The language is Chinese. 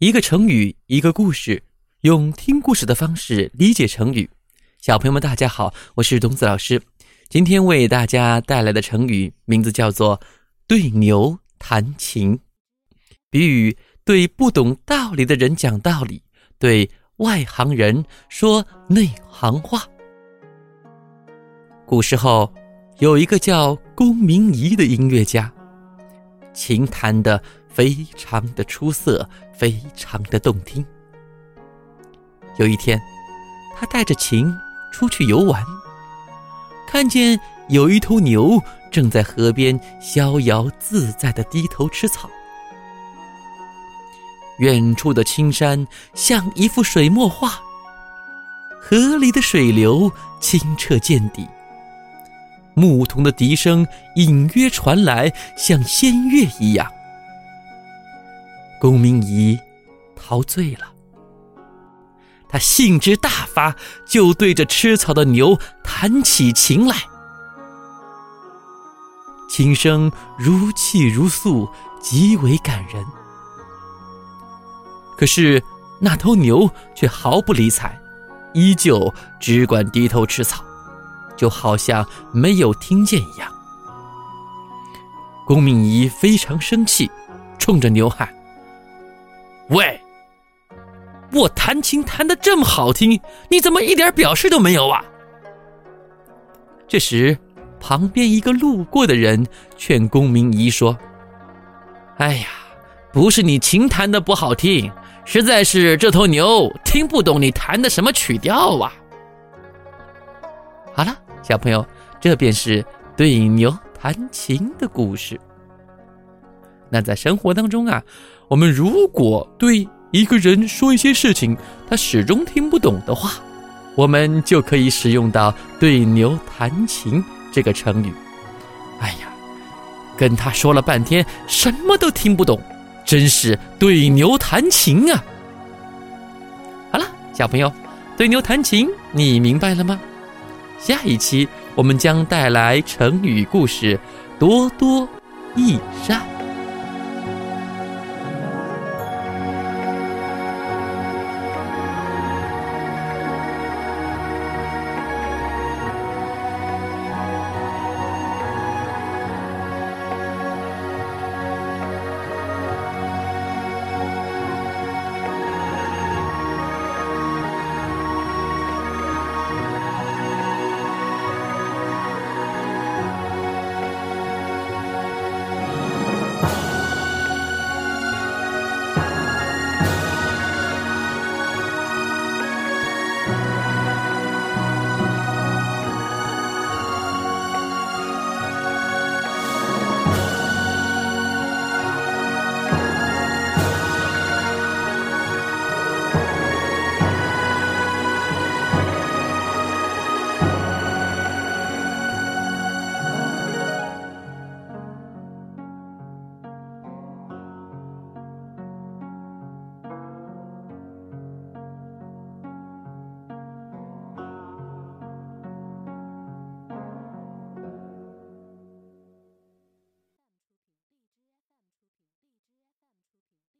一个成语，一个故事，用听故事的方式理解成语。小朋友们，大家好，我是董子老师。今天为大家带来的成语名字叫做“对牛弹琴”，比喻对不懂道理的人讲道理，对外行人说内行话。古时候，有一个叫龚明仪的音乐家，琴弹的非常的出色，非常的动听。有一天，他带着琴出去游玩，看见有一头牛正在河边逍遥自在的低头吃草。远处的青山像一幅水墨画，河里的水流清澈见底。牧童的笛声隐约传来，像仙乐一样。龚明仪陶醉了，他兴致大发，就对着吃草的牛弹起琴来，琴声如泣如诉，极为感人。可是那头牛却毫不理睬，依旧只管低头吃草。就好像没有听见一样。龚敏仪非常生气，冲着牛喊：“喂，我弹琴弹得这么好听，你怎么一点表示都没有啊？”这时，旁边一个路过的人劝龚明仪说：“哎呀，不是你琴弹的不好听，实在是这头牛听不懂你弹的什么曲调啊。”好了。小朋友，这便是对牛弹琴的故事。那在生活当中啊，我们如果对一个人说一些事情，他始终听不懂的话，我们就可以使用到“对牛弹琴”这个成语。哎呀，跟他说了半天，什么都听不懂，真是对牛弹琴啊！好了，小朋友，对牛弹琴，你明白了吗？下一期我们将带来成语故事“多多益善”。